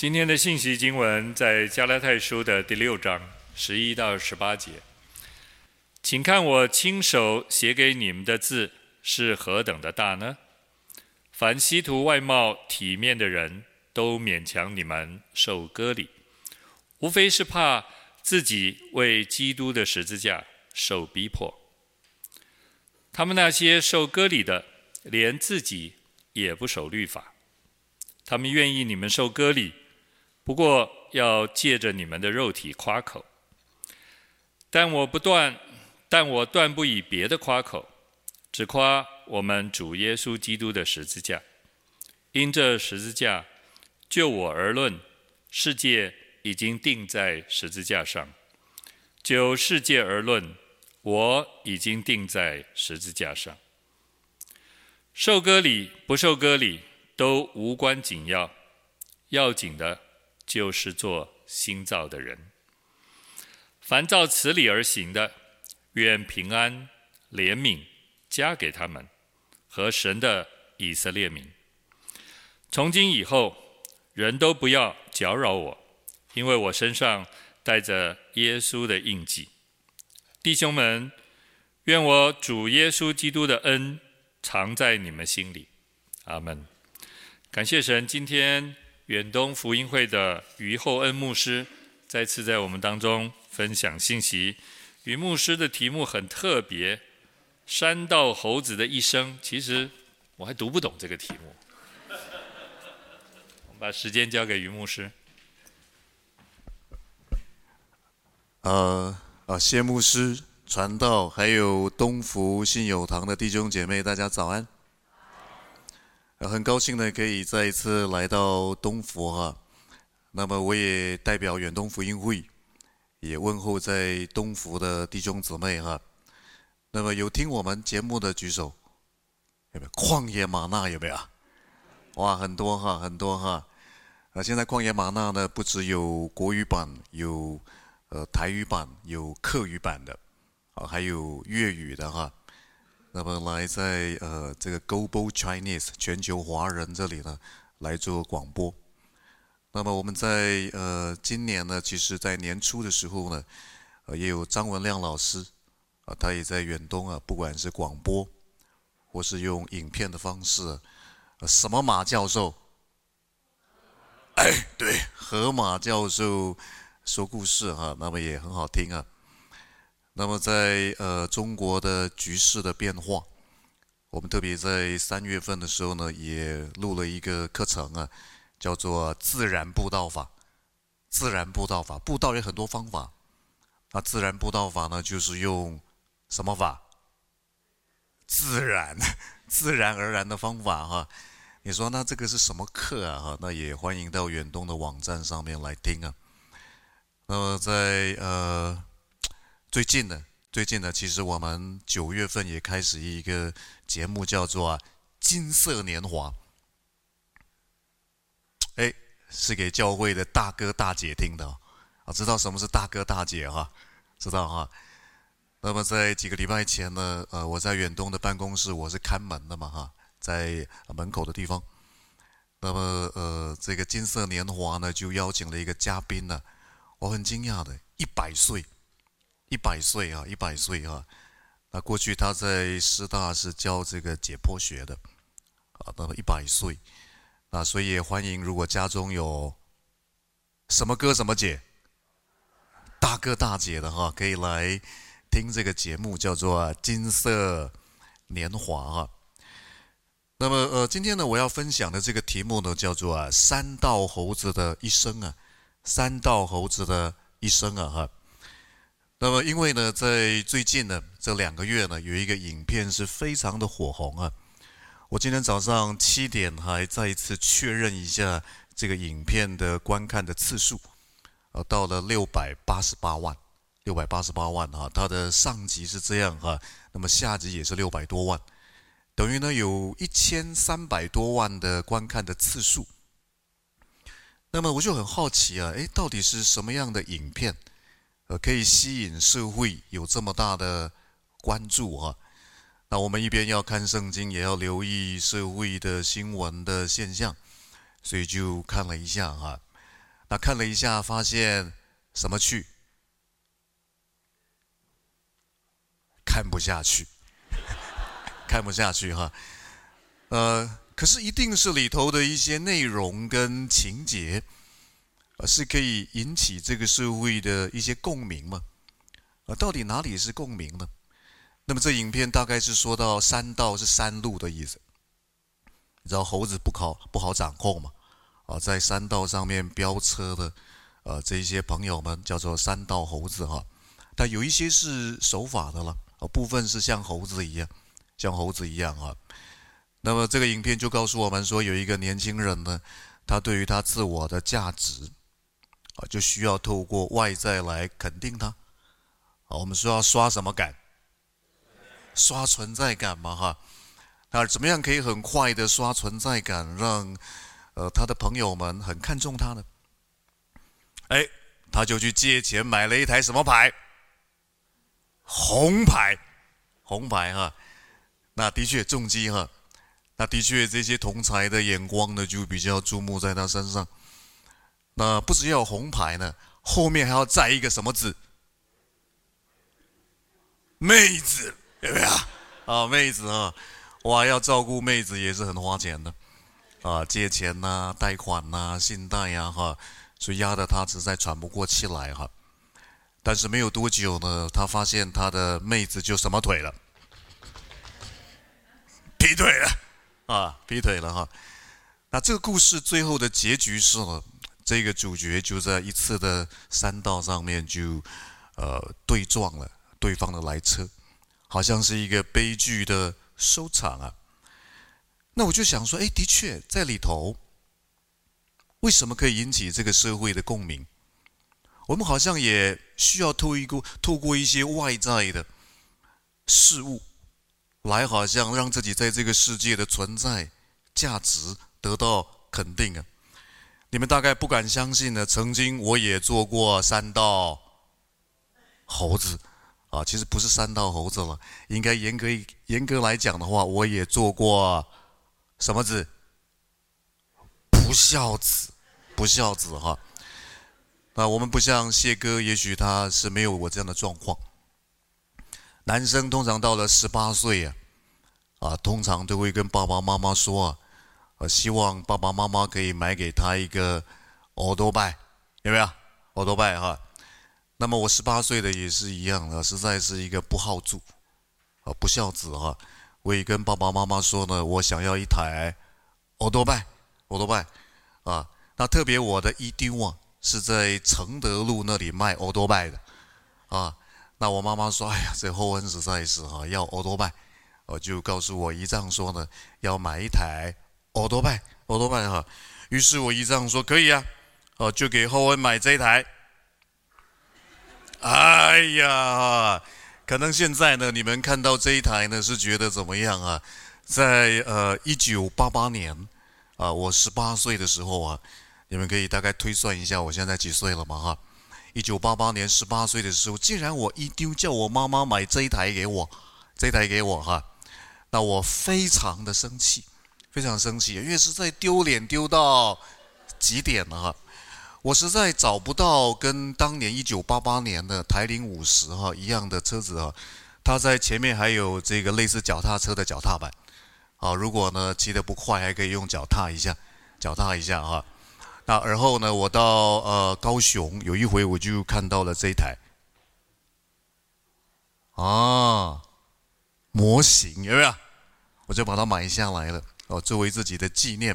今天的信息经文在加拉太书的第六章十一到十八节，请看我亲手写给你们的字是何等的大呢？凡希图外貌体面的人都勉强你们受割礼，无非是怕自己为基督的十字架受逼迫。他们那些受割礼的，连自己也不守律法，他们愿意你们受割礼。不过要借着你们的肉体夸口，但我不断，但我断不以别的夸口，只夸我们主耶稣基督的十字架。因这十字架，就我而论，世界已经钉在十字架上；就世界而论，我已经钉在十字架上。受割礼不受割礼都无关紧要，要紧的。就是做新造的人，凡照此理而行的，愿平安、怜悯加给他们和神的以色列民。从今以后，人都不要搅扰我，因为我身上带着耶稣的印记。弟兄们，愿我主耶稣基督的恩常在你们心里。阿门。感谢神，今天。远东福音会的于厚恩牧师再次在我们当中分享信息。于牧师的题目很特别，《山道猴子的一生》。其实我还读不懂这个题目。我们把时间交给于牧师。呃啊，谢牧师传道，还有东福信友堂的弟兄姐妹，大家早安。很高兴呢，可以再一次来到东福哈。那么我也代表远东福音会，也问候在东福的弟兄姊妹哈。那么有听我们节目的举手，有没有？旷野吗哪有没有？哇，很多哈，很多哈。啊，现在旷野吗哪呢，不只有国语版，有呃台语版，有客语版的，啊，还有粤语的哈。那么来在呃这个 Global Chinese 全球华人这里呢来做广播。那么我们在呃今年呢，其实在年初的时候呢，呃也有张文亮老师啊，他也在远东啊，不管是广播或是用影片的方式，呃什么马教授？哎，对，河马教授说故事哈，那么也很好听啊。那么在呃中国的局势的变化，我们特别在三月份的时候呢，也录了一个课程啊，叫做自然步道法。自然步道法，步道有很多方法，那自然步道法呢，就是用什么法？自然，自然而然的方法哈。你说那这个是什么课啊？哈，那也欢迎到远东的网站上面来听啊。那么在呃。最近呢，最近呢，其实我们九月份也开始一个节目，叫做《金色年华》。哎，是给教会的大哥大姐听的啊，知道什么是大哥大姐哈？知道哈？那么在几个礼拜前呢，呃，我在远东的办公室，我是看门的嘛哈，在门口的地方。那么呃，这个《金色年华》呢，就邀请了一个嘉宾呢，我很惊讶的，一百岁。一百岁啊，一百岁啊！那过去他在师大是教这个解剖学的，啊，那么一百岁，啊，所以也欢迎如果家中有什么哥什么姐，大哥大姐的哈，可以来听这个节目，叫做《金色年华》哈。那么呃，今天呢，我要分享的这个题目呢，叫做啊，山道猴子的一生啊，三道猴子的一生啊哈。那么，因为呢，在最近呢这两个月呢，有一个影片是非常的火红啊。我今天早上七点还再一次确认一下这个影片的观看的次数，呃，到了六百八十八万，六百八十八万哈。它的上集是这样哈，那么下集也是六百多万，等于呢有一千三百多万的观看的次数。那么我就很好奇啊，诶，到底是什么样的影片？呃，可以吸引社会有这么大的关注哈。那我们一边要看圣经，也要留意社会的新闻的现象，所以就看了一下哈。那看了一下，发现什么去？看不下去，看不下去哈。呃，可是一定是里头的一些内容跟情节，呃，是可以引起这个社会的一些共鸣嘛？啊，到底哪里是共鸣呢？那么这影片大概是说到山道是山路的意思。你知道猴子不好不好掌控嘛？啊，在山道上面飙车的，呃，这些朋友们叫做山道猴子哈。但有一些是守法的了，啊，部分是像猴子一样，像猴子一样啊。那么这个影片就告诉我们说，有一个年轻人呢，他对于他自我的价值，啊，就需要透过外在来肯定他。啊，我们说要刷什么感？刷存在感嘛，哈。那怎么样可以很快的刷存在感，让呃他的朋友们很看重他呢？哎，他就去借钱买了一台什么牌？红牌，红牌哈。那的确重击哈。那的确这些同侪的眼光呢，就比较注目在他身上。那不只要红牌呢，后面还要再一个什么字？妹子，有没有？啊，妹子啊，哇，要照顾妹子也是很花钱的，啊，借钱呐、贷款呐、信贷呀，哈，所以压得他实在喘不过气来哈。但是没有多久呢，他发现他的妹子就什么腿了，劈腿了，啊，劈腿了哈。那这个故事最后的结局是呢，这个主角就在一次的山道上面就，呃，对撞了。对方的来车，好像是一个悲剧的收场啊。那我就想说，哎，的确在里头，为什么可以引起这个社会的共鸣？我们好像也需要透过透过一些外在的事物，来好像让自己在这个世界的存在价值得到肯定啊。你们大概不敢相信呢，曾经我也做过三道猴子。啊，其实不是三道猴子了，应该严格严格来讲的话，我也做过什么字？不孝子，不孝子哈。那我们不像谢哥，也许他是没有我这样的状况。男生通常到了十八岁啊，啊，通常都会跟爸爸妈妈说，呃，希望爸爸妈妈可以买给他一个欧多拜，有没有？欧多拜哈。那么我十八岁的也是一样的，实在是一个不好住，啊，不孝子哈。我也跟爸爸妈妈说呢，我想要一台欧多拜，欧多拜，啊，那特别我的姨丢啊是在承德路那里卖欧多拜的，啊，那我妈妈说，哎呀，这后恩实在是哈，要欧多拜，我就告诉我姨丈说呢，要买一台欧多拜，欧多拜哈。于是我姨丈说可以啊，哦，就给后文买这一台。哎呀，可能现在呢，你们看到这一台呢，是觉得怎么样啊？在呃一九八八年啊，我十八岁的时候啊，你们可以大概推算一下，我现在几岁了嘛？哈，一九八八年十八岁的时候，竟然我一丢叫我妈妈买这一台给我，这一台给我哈，那我非常的生气，非常生气，因为实在丢脸丢到极点了哈。我实在找不到跟当年一九八八年的台铃五十哈一样的车子哈，它在前面还有这个类似脚踏车的脚踏板，啊，如果呢骑得不快，还可以用脚踏一下，脚踏一下哈。那而后呢，我到呃高雄有一回我就看到了这一台，啊，模型有没有？我就把它买下来了哦，作为自己的纪念。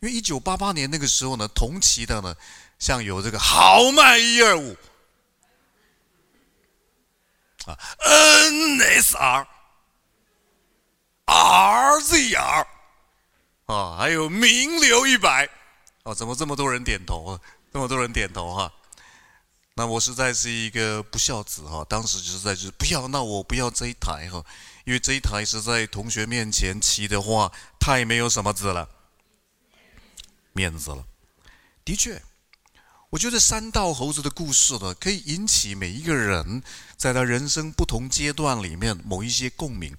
因为一九八八年那个时候呢，同期的呢，像有这个豪迈一二五啊，NSR、RZR 啊，还有名流一百啊，怎么这么多人点头啊？这么多人点头哈、那我实在是一个不孝子哈、当时实在是不要，那我不要这一台哈、因为这一台是在同学面前骑的话，太没有什么子了。面子了，的确，我觉得三道猴子的故事呢，可以引起每一个人在他人生不同阶段里面某一些共鸣。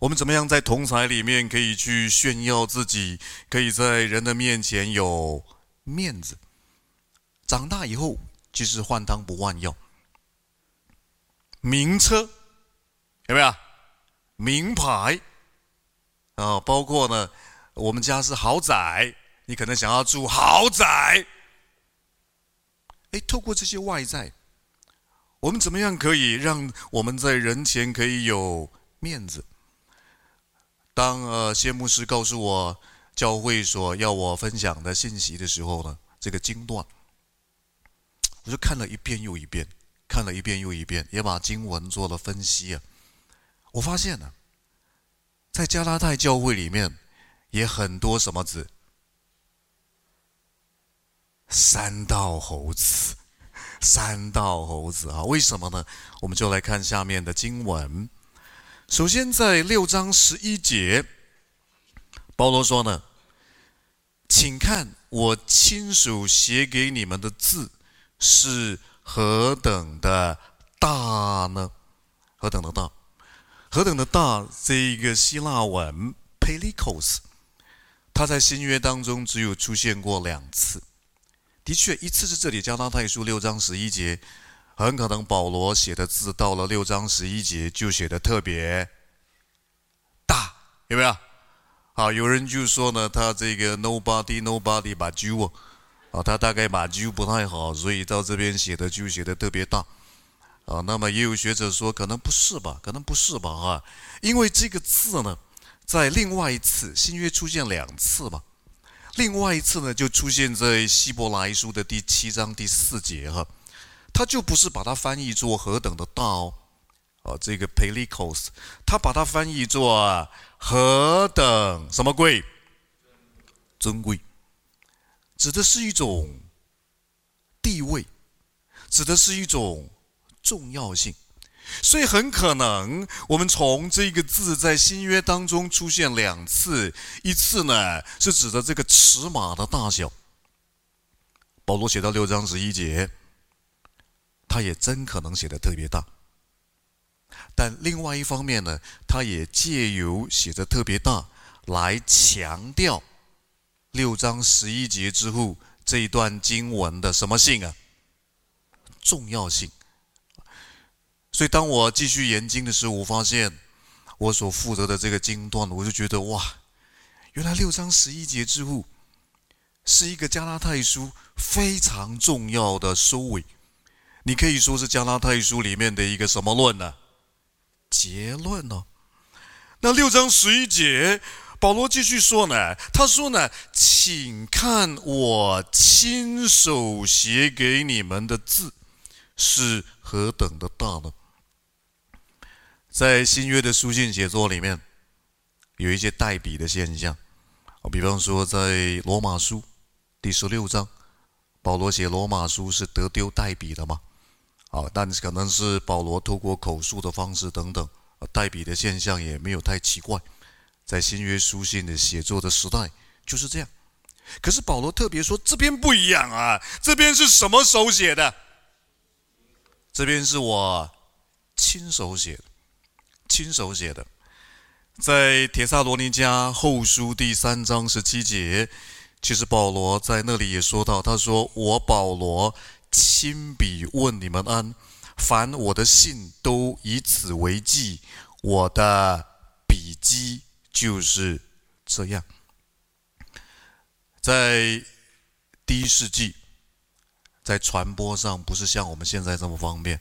我们怎么样在同才里面可以去炫耀自己，可以在人的面前有面子？长大以后其实换汤不换药。名车有没有？名牌啊，包括呢，我们家是豪宅，你可能想要住豪宅。哎，透过这些外在，我们怎么样可以让我们在人前可以有面子？当呃谢牧师告诉我教会所要我分享的信息的时候呢，这个经段，我就看了一遍又一遍，看了一遍又一遍，也把经文做了分析啊。我发现呢，在加拉太教会里面也很多什么字。三道猴子，三道猴子啊！为什么呢？我们就来看下面的经文。首先，在六章十一节，保罗说呢：“请看我亲手写给你们的字是何等的大呢？何等的大？何等的大？这一个希腊文 pelikos，它在新约当中只有出现过两次。”的确，一次是这里加拉太书六章十一节，很可能保罗写的字到了六章十一节就写的特别大，有没有？好，有人就说呢，他这个 nobody nobody but you 啊，他大概把 you 不太好，所以到这边写的就写的特别大。啊。那么也有学者说，可能不是吧，可能不是吧啊，因为这个字呢，在另外一次新约出现两次吧。另外一次呢，就出现在希伯来书的第七章第四节哈，他就不是把它翻译作何等的大哦，啊，这个 pelikos，他把它翻译作何等什么贵，尊贵，指的是一种地位，指的是一种重要性。所以很可能，我们从这个字在新约当中出现两次，一次呢是指的这个尺码的大小。保罗写到六章十一节，他也真可能写的特别大。但另外一方面呢，他也借由写的特别大来强调六章十一节之后这一段经文的什么性啊？重要性。所以，当我继续研经的时候，我发现我所负责的这个经段，我就觉得哇，原来六章十一节之后是一个加拉太书非常重要的收尾。你可以说是加拉太书里面的一个什么论呢？结论呢？那六章十一节，保罗继续说呢，他说呢，请看我亲手写给你们的字是何等的大呢？在新约的书信写作里面，有一些代笔的现象，比方说在罗马书第十六章，保罗写罗马书是得丢代笔的嘛，啊，但是可能是保罗透过口述的方式等等，代笔的现象也没有太奇怪，在新约书信的写作的时代就是这样。可是保罗特别说这边不一样啊，这边是什么手写的？这边是我亲手写的。亲手写的，在帖撒罗尼迦后书第三章十七节，其实保罗在那里也说到，他说：“我保罗亲笔问你们安，凡我的信都以此为记，我的笔迹就是这样。”在第一世纪，在传播上不是像我们现在这么方便，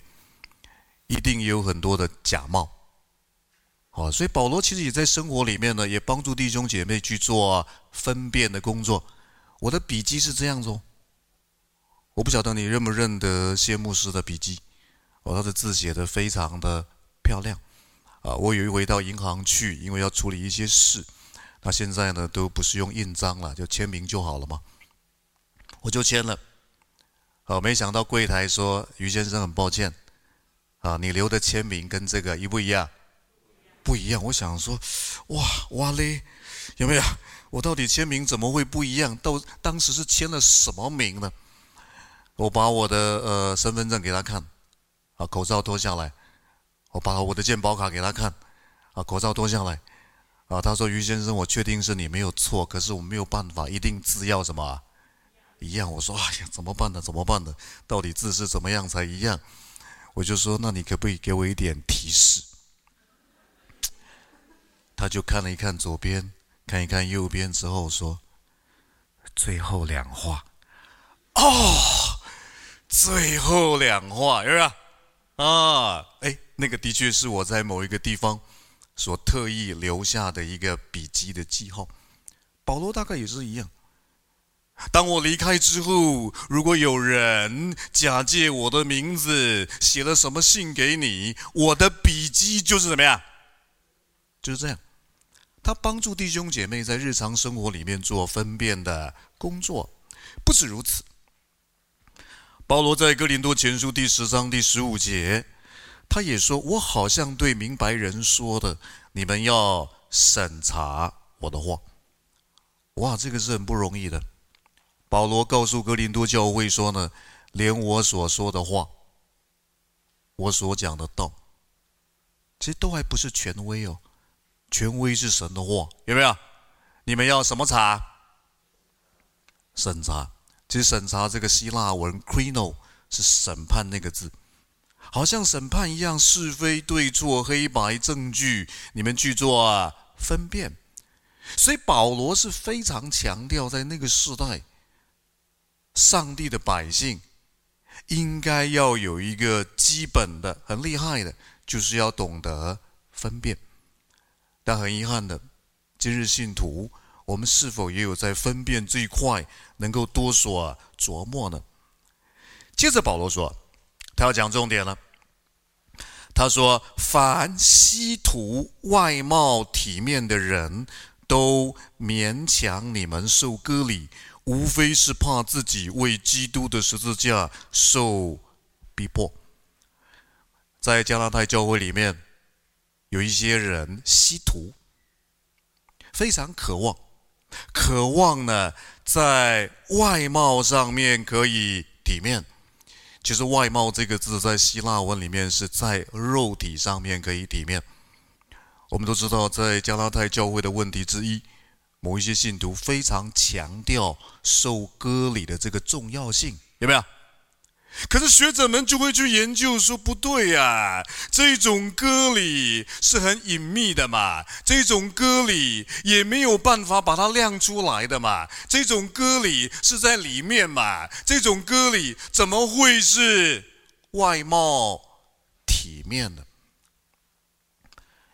一定有很多的假冒。好，所以保罗其实也在生活里面呢，也帮助弟兄姐妹去做分辨的工作。我的笔记是这样子哦，我不晓得你认不认得谢牧师的笔记，哦，他的字写的非常的漂亮。啊，我有一回到银行去，因为要处理一些事，那现在呢都不是用印章了，就签名就好了嘛，我就签了。好，没想到柜台说于先生很抱歉，啊，你留的签名跟这个一不一样？不一样，我想说，哇哇嘞，有没有？我到底签名怎么会不一样？到当时是签了什么名呢？我把我的呃身份证给他看，啊，口罩脱下来，我把我的健保卡给他看，啊，口罩脱下来，啊，他说于先生，我确定是你没有错，可是我没有办法，一定字要什么？一样。我说：“哎呀，怎么办呢？怎么办呢？到底字是怎么样才一样？”我就说：“那你可不可以给我一点提示？”他就看了一看左边，看一看右边之后说：“最后两画。”哦，最后两画是不是？啊，哎，那个的确是我在某一个地方所特意留下的一个笔记的记号。保罗大概也是一样。当我离开之后，如果有人假借我的名字写了什么信给你，我的笔记就是怎么样？就是这样。他帮助弟兄姐妹在日常生活里面做分辨的工作。不止如此。保罗在哥林多前书第十章第十五节，他也说：“我好像对明白人说的，你们要审查我的话。”哇，这个是很不容易的。保罗告诉格林多教会说呢，连我所说的话，我所讲的道，其实都还不是权威哦，权威是神的话，有没有？你们要什么查？审查。其实审查这个希腊文 krino 是审判那个字，好像审判一样，是非对错、黑白证据，你们去做啊分辨。所以保罗是非常强调，在那个时代，上帝的百姓应该要有一个基本的、很厉害的，就是要懂得分辨。但很遗憾的，今日信徒。我们是否也有在分辨这一块能够多所琢磨呢？接着保罗说，他要讲重点了。他说：“凡希图外貌体面的人都勉强你们受割礼，无非是怕自己为基督的十字架受逼迫。”在加拿大教会里面，有一些人希图，非常渴望。渴望呢，在外貌上面可以体面。其实“外貌”这个字在希腊文里面是在肉体上面可以体面。我们都知道，在加拉太教会的问题之一，某一些信徒非常强调受割礼的这个重要性，有没有？可是学者们就会去研究说，不对呀，这种割礼是很隐秘的嘛，这种割礼也没有办法把它亮出来的嘛，这种割礼是在里面嘛，这种割礼怎么会是外貌体面的？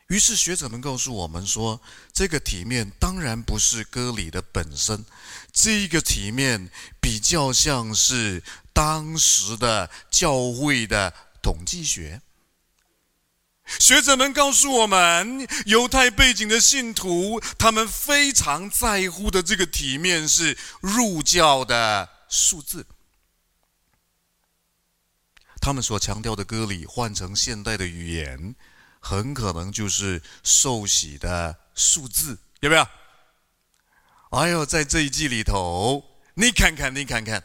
于是学者们告诉我们说，这个体面当然不是割礼的本身，这个体面比较像是。当时的教会的统计学，学者们告诉我们，犹太背景的信徒，他们非常在乎的这个体面是入教的数字。他们所强调的割礼，换成现代的语言，很可能就是受洗的数字，有没有？哎呦，在这一季里头，你看看，你看看。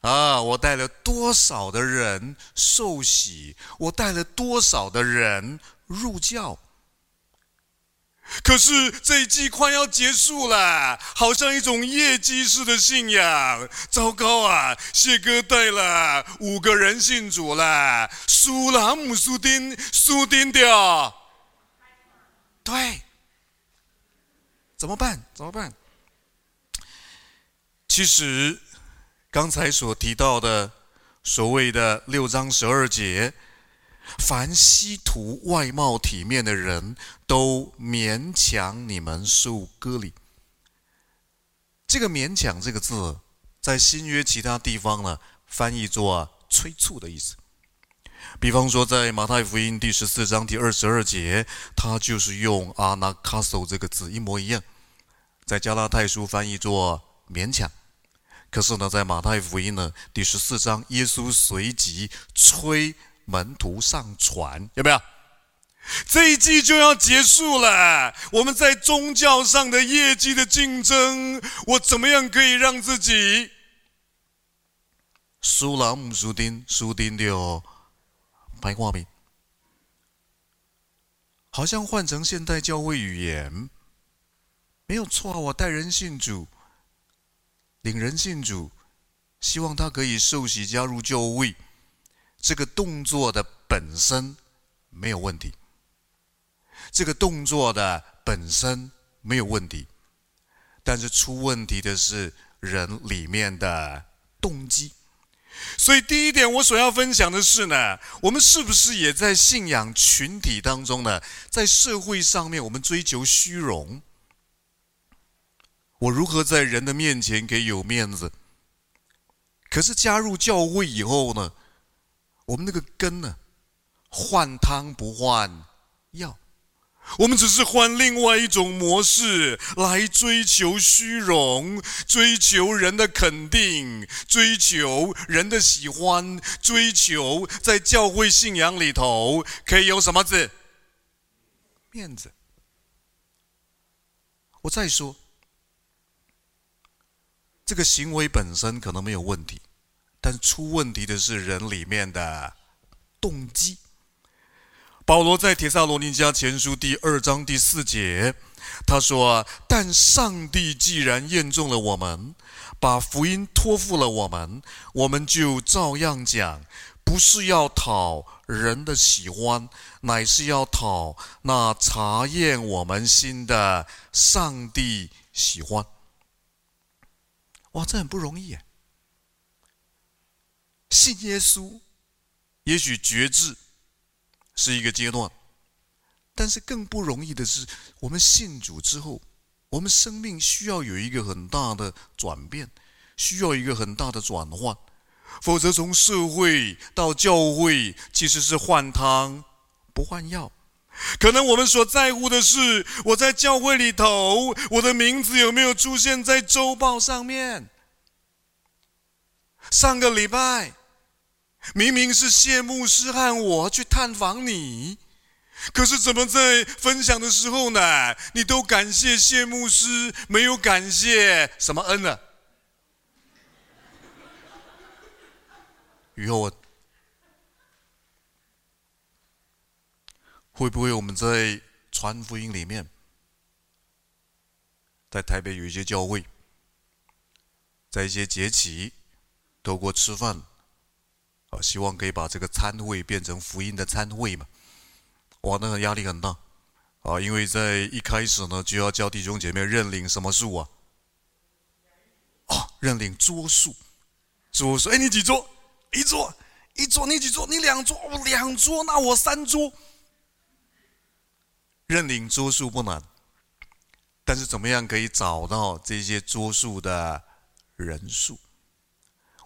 啊！我带了多少的人受洗？我带了多少的人入教？可是这一季快要结束了，好像一种业绩式的信仰。糟糕啊！谢哥带了五个人信主了，苏拉姆苏丁苏丁掉。对，怎么办？怎么办？其实。刚才所提到的所谓的六章十二节，凡希图外貌体面的人都勉强你们受割礼。这个“勉强”这个字，在新约其他地方呢，翻译作催促的意思。比方说，在马太福音第十四章第二十二节，他就是用 “anakaso” 这个字一模一样。在加拉太书翻译作“勉强”。可是呢，在马太福音呢第十四章，耶稣随即催门徒上船，有没有？这一季就要结束了，我们在宗教上的业绩的竞争，我怎么样可以让自己？苏朗姆苏丁苏丁的哦，白话名，好像换成现代教会语言，没有错，我带人信主。领人信主希望他可以受洗加入教会，这个动作的本身没有问题。这个动作的本身没有问题，但是出问题的是人里面的动机。所以第一点，我所要分享的是呢，我们是不是也在信仰群体当中呢？在社会上面，我们追求虚荣。我如何在人的面前给有面子？可是加入教会以后呢，我们那个根呢，换汤不换药。我们只是换另外一种模式来追求虚荣，追求人的肯定，追求人的喜欢，追求在教会信仰里头可以有什么字？面子。我再说，这个行为本身可能没有问题，但出问题的是人里面的动机。保罗在帖撒罗尼迦前书第二章第四节，他说：“但上帝既然验中了我们，把福音托付了我们，我们就照样讲，不是要讨人的喜欢，乃是要讨那查验我们心的上帝喜欢。”哇，这很不容易耶！信耶稣，也许觉知。是一个阶段，但是更不容易的是，我们信主之后，我们生命需要有一个很大的转变，需要一个很大的转换，否则从社会到教会其实是换汤不换药。可能我们所在乎的是，我在教会里头，我的名字有没有出现在周报上面？上个礼拜。明明是谢牧师和我去探访你，可是怎么在分享的时候呢？你都感谢谢牧师，没有感谢什么恩呢？雨后会不会我们在传福音里面，在台北有一些教会，在一些节期，透过吃饭。啊，希望可以把这个餐会变成福音的餐会嘛？哇，那个压力很大啊！因为在一开始呢，就要教弟兄姐妹认领什么数啊？哦，认领桌数，桌数。哎，你几桌？一桌，一桌。你几桌？你两桌，哦，两桌。那我三桌。认领桌数不难，但是怎么样可以找到这些桌数的人数？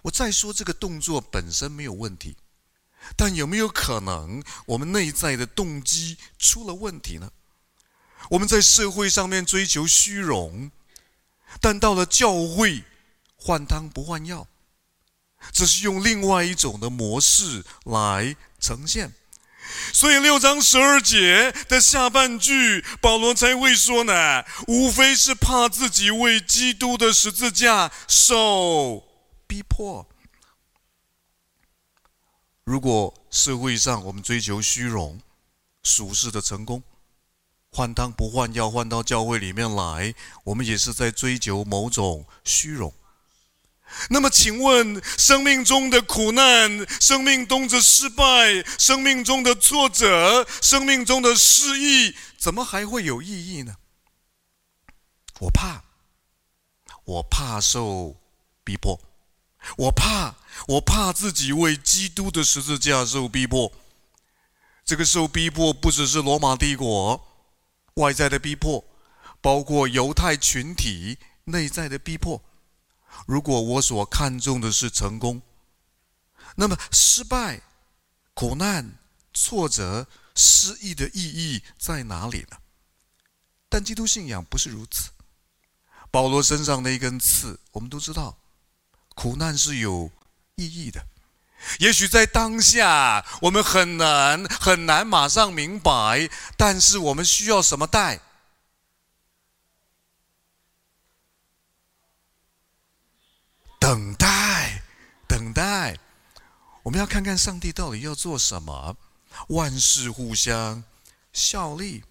我再说这个动作本身没有问题，但有没有可能我们内在的动机出了问题呢？我们在社会上面追求虚荣，但到了教会换汤不换药，只是用另外一种的模式来呈现。所以六章十二节的下半句，保罗才会说呢，无非是怕自己为基督的十字架受。逼迫。如果社会上我们追求虚荣、俗世的成功，换汤不换药，换到教会里面来，我们也是在追求某种虚荣。那么，请问，生命中的苦难、生命中的失败、生命中的挫折、生命中的失意，怎么还会有意义呢？我怕，我怕受逼迫。我怕，我怕自己为基督的十字架受逼迫。这个受逼迫不只是罗马帝国外在的逼迫，包括犹太群体内在的逼迫。如果我所看重的是成功，那么失败、苦难、挫折、失意的意义在哪里呢？但基督信仰不是如此。保罗身上那一根刺，我们都知道。苦难是有意义的，也许在当下我们很难很难马上明白，但是我们需要什么带？等待，等待。我们要看看上帝到底要做什么。万事互相效力，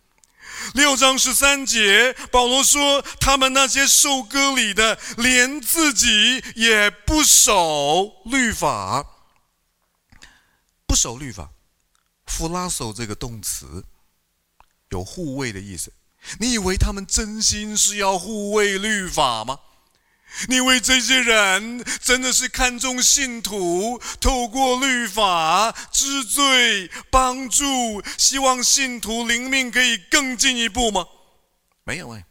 六章十三节，保罗说：“他们那些受割礼的，连自己也不守律法，不守律法。弗拉索这个动词有护卫的意思。你以为他们真心是要护卫律法吗？”你为这些人真的是看重信徒透过律法知罪、帮助，希望信徒灵命可以更进一步吗？没有哎。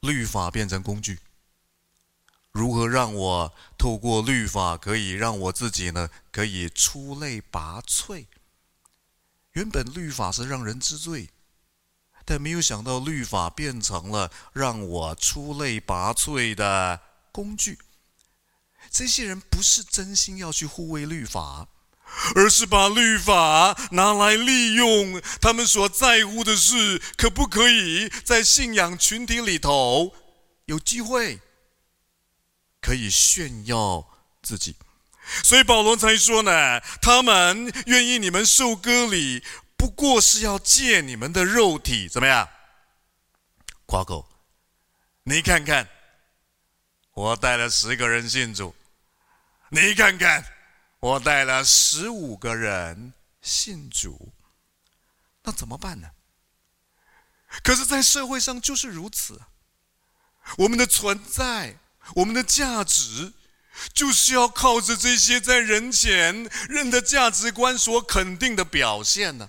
律法变成工具，如何让我透过律法可以让我自己呢？可以出类拔萃。原本律法是让人知罪。但没有想到，律法变成了让我出类拔萃的工具。这些人不是真心要去护卫律法，而是把律法拿来利用。他们所在乎的是，可不可以在信仰群体里头有机会可以炫耀自己。所以保罗才说呢，他们愿意你们受割礼。不过是要借你们的肉体怎么样？夸口，你看看，我带了十个人信主，你看看，我带了十五个人信主，那怎么办呢？可是，在社会上就是如此，我们的存在，我们的价值，就是要靠着这些在人前人的价值观所肯定的表现呢。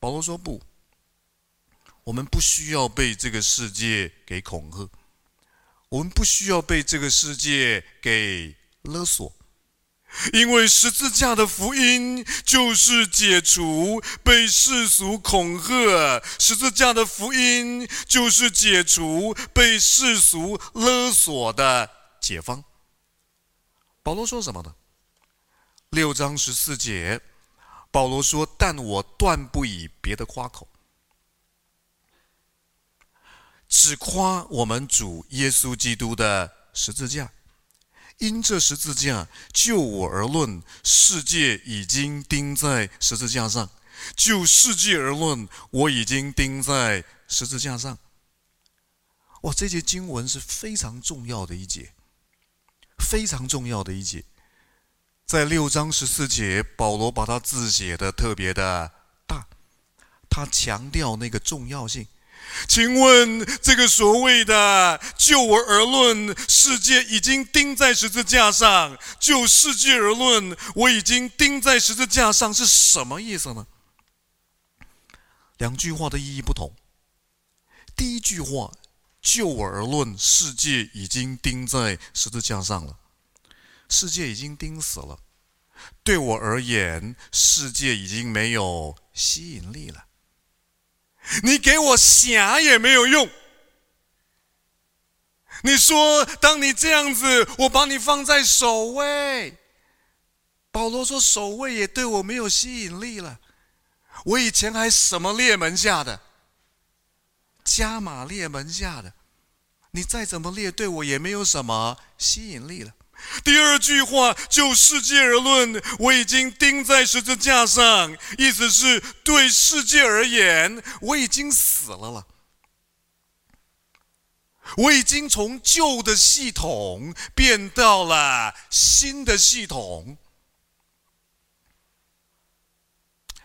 保罗说：“不，我们不需要被这个世界给恐吓，我们不需要被这个世界给勒索，因为十字架的福音就是解除被世俗恐吓，十字架的福音就是解除被世俗勒索的解方。”保罗说什么呢？六章十四节。保罗说：“但我断不以别的夸口，只夸我们主耶稣基督的十字架。因这十字架，就我而论，世界已经钉在十字架上；就世界而论，我已经钉在十字架上。”哇，这节经文是非常重要的一节，非常重要的一节。在六章十四节，保罗把他字写的特别的大，他强调那个重要性。请问，这个所谓的“就我而论，世界已经钉在十字架上；就世界而论，我已经钉在十字架上”是什么意思呢？两句话的意义不同。第一句话，“就我而论，世界已经钉在十字架上了。”世界已经钉死了，对我而言，世界已经没有吸引力了。你给我想也没有用。你说，当你这样子，我把你放在首位。保罗说，首位也对我没有吸引力了。我以前还什么列门下的，加马列门下的，你再怎么列，对我也没有什么吸引力了。第二句话，就世界而论，我已经钉在十字架上，意思是对世界而言，我已经死了了。我已经从旧的系统变到了新的系统。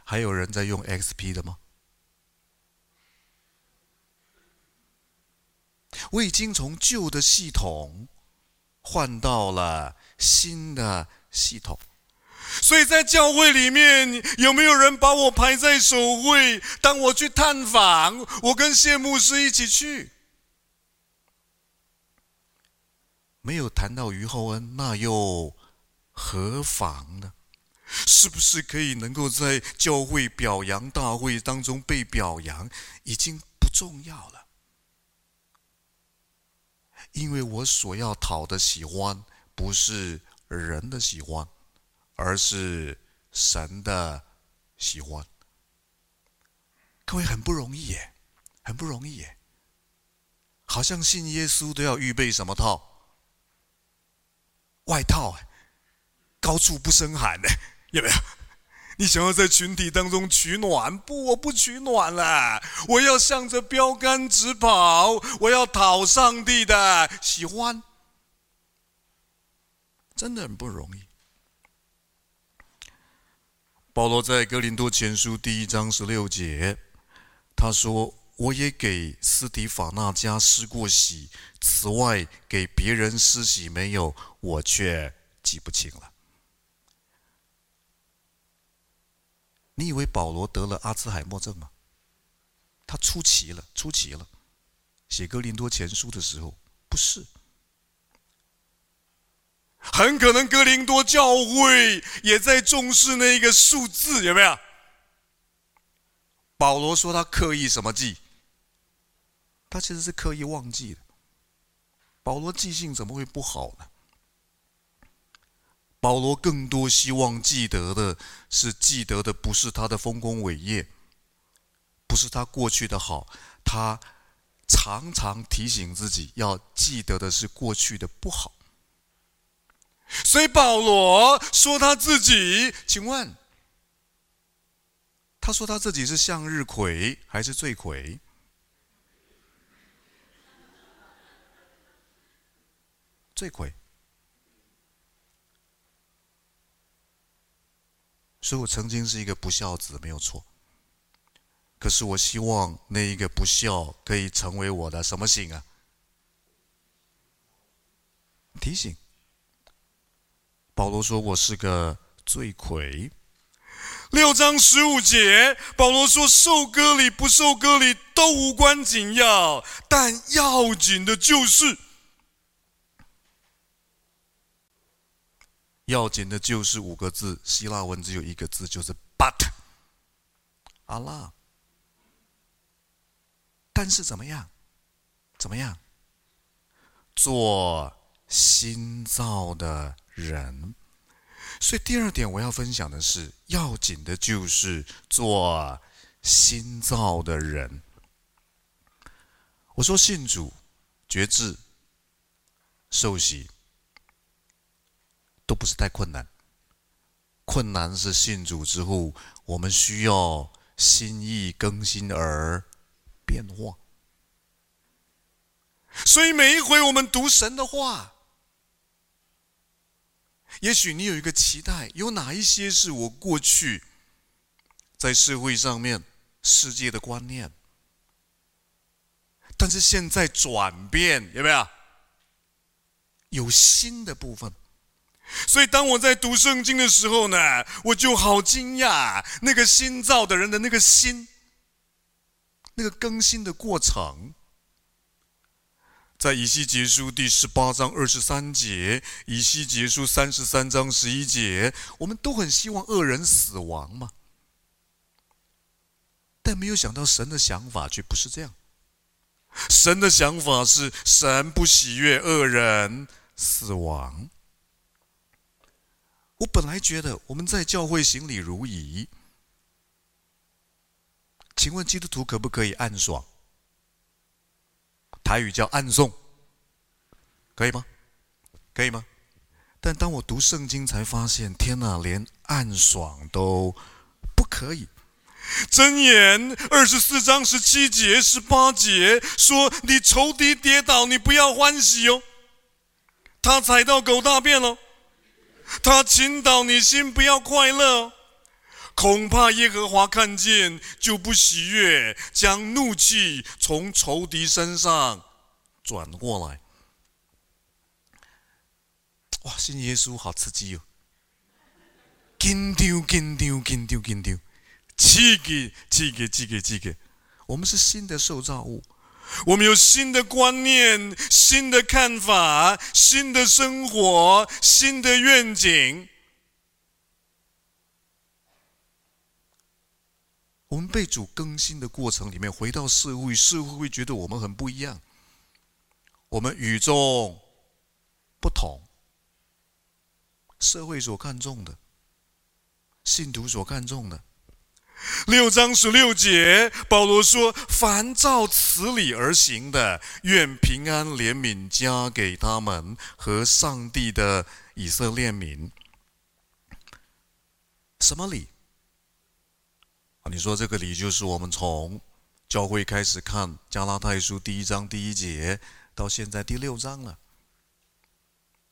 还有人在用 XP 的吗？我已经从旧的系统。换到了新的系统，所以在教会里面有没有人把我排在首位？当我去探访，我跟谢牧师一起去，没有谈到于厚恩，那又何妨呢？是不是可以能够在教会表扬大会当中被表扬，已经不重要了。因为我所要讨的喜欢，不是人的喜欢，而是神的喜欢。各位很不容易耶，很不容易耶。好像信耶稣都要预备什么套？外套，高处不胜寒的，有没有？你想要在群体当中取暖？不，我不取暖了。我要向着标杆直跑，我要讨上帝的喜欢。真的很不容易。保罗在哥林多前书第一章十六节，他说：“我也给斯提法纳家施过洗，此外给别人施洗没有，我却记不清了。”你以为保罗得了阿兹海默症吗？他出奇了，出奇了。写哥林多前书的时候，不是。很可能哥林多教会也在重视那一个数字，有没有？保罗说他刻意什么记？他其实是刻意忘记的。保罗记性怎么会不好呢？保罗更多希望记得的是记得的不是他的丰功伟业，不是他过去的好，他常常提醒自己要记得的是过去的不好。所以保罗说他自己，请问，他说他自己是向日葵还是罪魁？罪魁。所以我曾经是一个不孝子，没有错。可是我希望那一个不孝可以成为我的什么醒啊？提醒。保罗说：“我是个罪魁。”六章十五节，保罗说：“受割礼不受割礼都无关紧要，但要紧的就是，要紧的就是五个字，希腊文只有一个字，就是 ‘but’。阿拉，但是怎么样？怎么样？做新造的。”人，所以第二点我要分享的是，要紧的就是做新造的人。我说信主、觉知、受洗，都不是太困难，困难是信主之后，我们需要心意更新而变化。所以每一回我们读神的话。也许你有一个期待，有哪一些是我过去在社会上面世界的观念，但是现在转变，有没有？有新的部分，所以当我在读圣经的时候呢，我就好惊讶，那个新造的人的那个心，那个更新的过程。在以西结书第十八章二十三节，以西结书三十三章十一节，我们都很希望恶人死亡嘛，但没有想到神的想法却不是这样。神的想法是，神不喜悦恶人死亡。我本来觉得我们在教会行礼如仪，请问基督徒可不可以暗爽？台语叫暗送，可以吗？可以吗？但当我读圣经才发现，天哪，连暗爽都不可以。箴言二十四章十七节、十八节说：“你仇敌跌倒，你不要欢喜哦；他踩到狗大便了，他倾倒，你心不要快乐。恐怕耶和华看见就不喜悦，将怒气从仇敌身上转过来。哇，信耶稣好刺激哦！紧张紧张紧张紧张，刺激刺激刺激刺激！我们是新的受造物，我们有新的观念、新的看法、新的生活、新的愿景。我们被主更新的过程里面，回到社会，社会会觉得我们很不一样，我们与众不同。社会所看重的，信徒所看重的。六章十六节，保罗说：“凡照此理而行的，愿平安怜悯加给他们和上帝的以色列民。”什么理？你说这个理就是我们从教会开始看加拉太书第一章第一节到现在第六章了。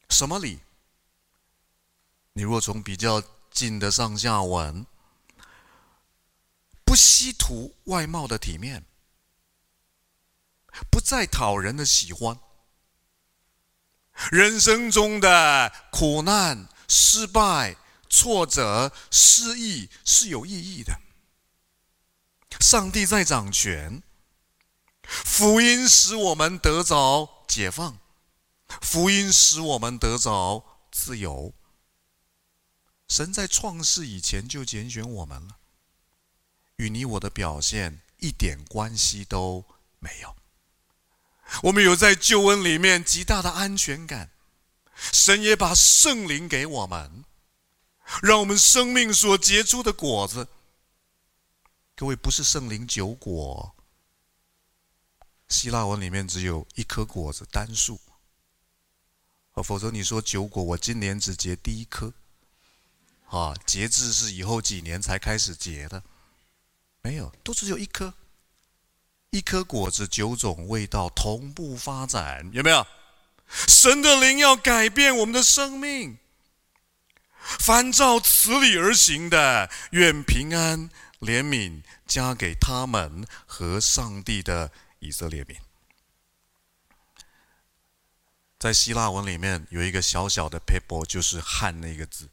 什么理？你若从比较近的上下文，不稀图外貌的体面，不再讨人的喜欢，人生中的苦难、失败、挫折、失意是有意义的。上帝在掌权，福音使我们得着解放，福音使我们得着自由。神在创世以前就拣选我们了，与你我的表现一点关系都没有。我们有在救恩里面极大的安全感，神也把圣灵给我们，让我们生命所结出的果子。各位不是圣灵九果，希腊文里面只有一颗果子单数，否则你说九果，我今年只结第一颗。啊，节制是以后几年才开始结的，没有，都只有一颗，一颗果子九种味道同步发展，有没有？神的灵要改变我们的生命，凡照此理而行的，愿平安怜悯加给他们和上帝的以色列民。在希腊文里面有一个小小的 pebble，就是“汉”那个字。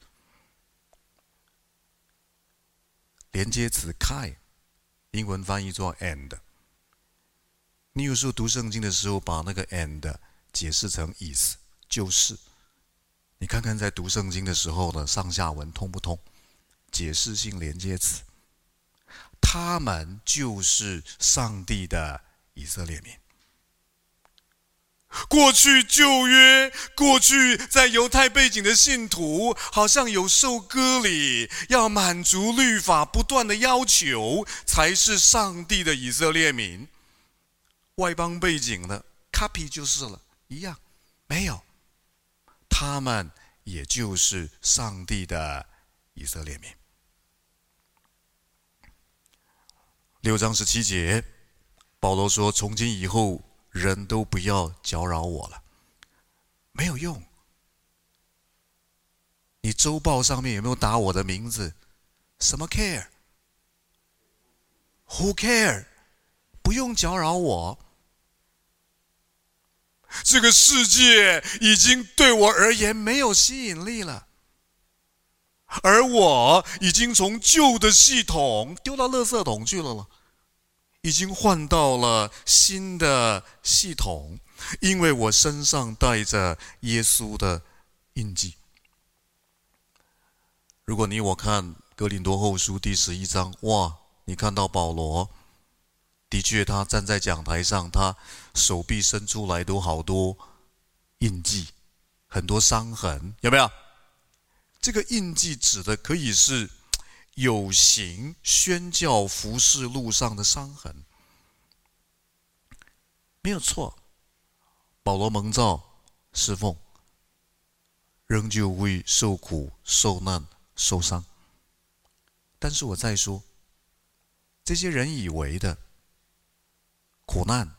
连接词 “kai”，英文翻译作 “and”。你有时候读圣经的时候，把那个 “and” 解释成 “is”，就是。你看看在读圣经的时候呢，上下文通不通？解释性连接词，他们就是上帝的以色列民。过去旧约，过去在犹太背景的信徒，好像有受割礼，要满足律法不断的要求，才是上帝的以色列民。外邦背景的 copy 就是了，一样，没有，他们也就是上帝的以色列民。六章十七节，保罗说：“从今以后。”人都不要搅扰我了，没有用。你周报上面有没有打我的名字？什么 care？Who care？不用搅扰我。这个世界已经对我而言没有吸引力了，而我已经从旧的系统丢到垃圾桶去了了。已经换到了新的系统，因为我身上带着耶稣的印记。如果你我看哥林多后书第十一章，哇，你看到保罗，的确他站在讲台上，他手臂伸出来都好多印记，很多伤痕，有没有？这个印记指的可以是。有形宣教服事路上的伤痕，没有错。保罗蒙召侍奉，仍旧会受苦、受难、受伤。但是我再说，这些人以为的苦难、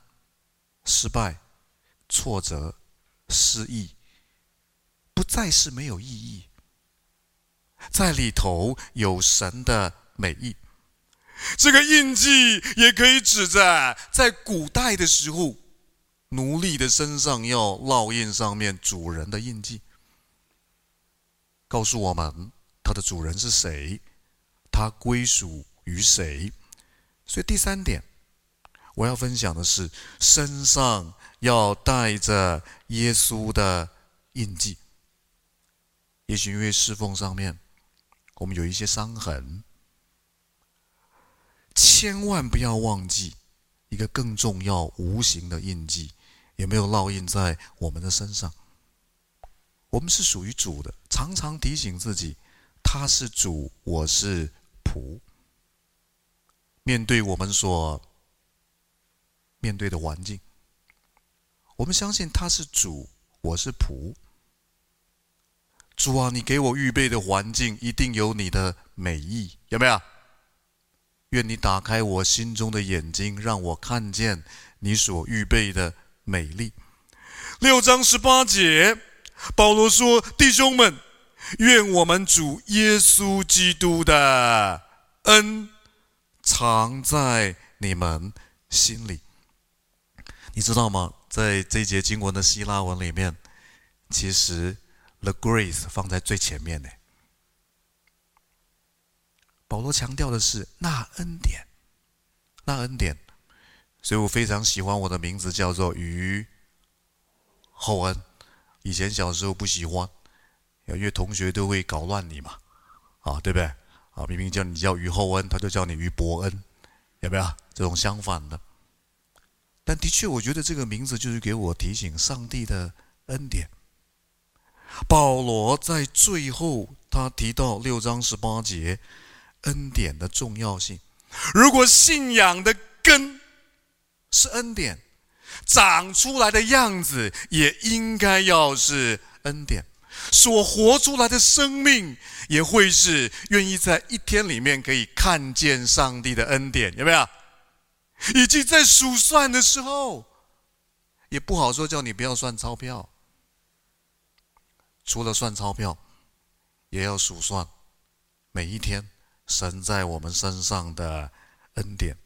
失败、挫折、失意，不再是没有意义。在里头有神的美意，这个印记也可以指着在古代的时候，奴隶的身上要烙印上面主人的印记，告诉我们他的主人是谁，他归属于谁。所以第三点，我要分享的是身上要带着耶稣的印记。也许因为侍奉上面。我们有一些伤痕，千万不要忘记一个更重要、无形的印记，有没有烙印在我们的身上？我们是属于主的，常常提醒自己，他是主，我是仆。面对我们所面对的环境，我们相信他是主，我是仆。主啊，你给我预备的环境一定有你的美意，有没有？愿你打开我心中的眼睛，让我看见你所预备的美丽。六章十八节，保罗说：“弟兄们，愿我们主耶稣基督的恩藏在你们心里。”你知道吗？在这节经文的希腊文里面，其实 “the grace” 放在最前面呢。保罗强调的是那恩典，那恩典，所以我非常喜欢我的名字叫做于厚恩。以前小时候不喜欢，因为同学都会搞乱你嘛，啊，对不对？啊，明明叫你叫于厚恩，他就叫你于伯恩，有没有这种相反的？但的确，我觉得这个名字就是给我提醒上帝的恩典。保罗在最后他提到六章十八节。恩典的重要性。如果信仰的根是恩典，长出来的样子也应该要是恩典，所活出来的生命也会是愿意在一天里面可以看见上帝的恩典，有没有？以及在数算的时候，也不好说叫你不要算钞票，除了算钞票，也要数算每一天。神在我们身上的恩典，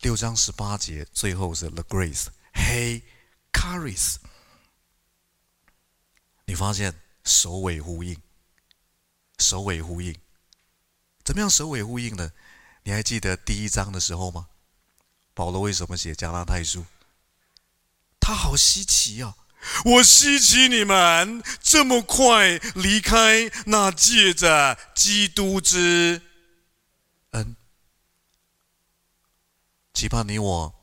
六章十八节最后是 the grace，he carries。你发现首尾呼应，首尾呼应，怎么样首尾呼应呢？你还记得第一章的时候吗？保罗为什么写加拉太书？他好稀奇啊！我希奇你们这么快离开那借着基督之恩，期盼你我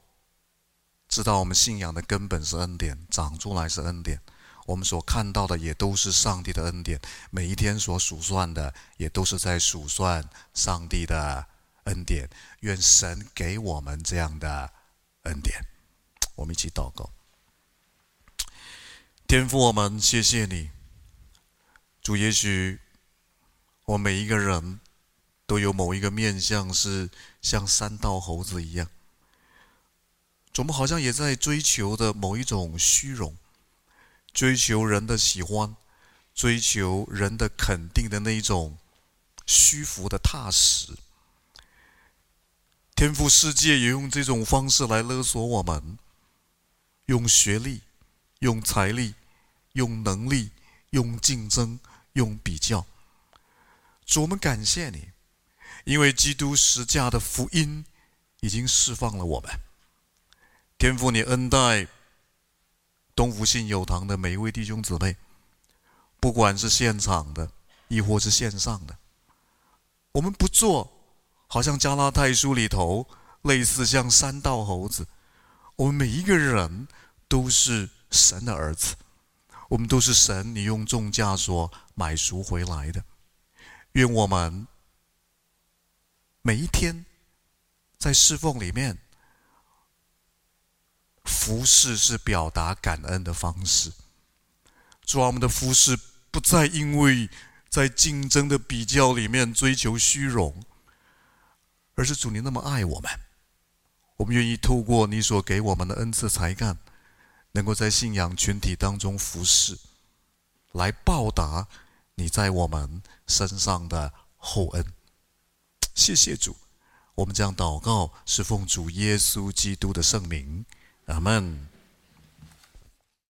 知道我们信仰的根本是恩典，长出来是恩典，我们所看到的也都是上帝的恩典，每一天所数算的也都是在数算上帝的恩典。愿神给我们这样的恩典，我们一起祷告。天父，我们谢谢你，主。也许我每一个人都有某一个面相是像三道猴子一样，我们好像也在追求的某一种虚荣，追求人的喜欢，追求人的肯定的那一种虚浮的踏实。天父，世界也用这种方式来勒索我们，用学历，用财力。用能力，用竞争，用比较。主，我们感谢你，因为基督十架的福音已经释放了我们。天父，你恩待东福信友堂的每一位弟兄姊妹，不管是现场的，亦或是线上的，我们不做好像加拉太书里头类似像三道猴子，我们每一个人都是神的儿子。我们都是神，你用重价所买赎回来的。愿我们每一天在侍奉里面服侍，是表达感恩的方式。主啊，我们的服侍不再因为在竞争的比较里面追求虚荣，而是主你那么爱我们，我们愿意透过你所给我们的恩赐才干。能够在信仰群体当中服侍，来报答你在我们身上的厚恩。谢谢主，我们将祷告是奉主耶稣基督的圣名，阿门。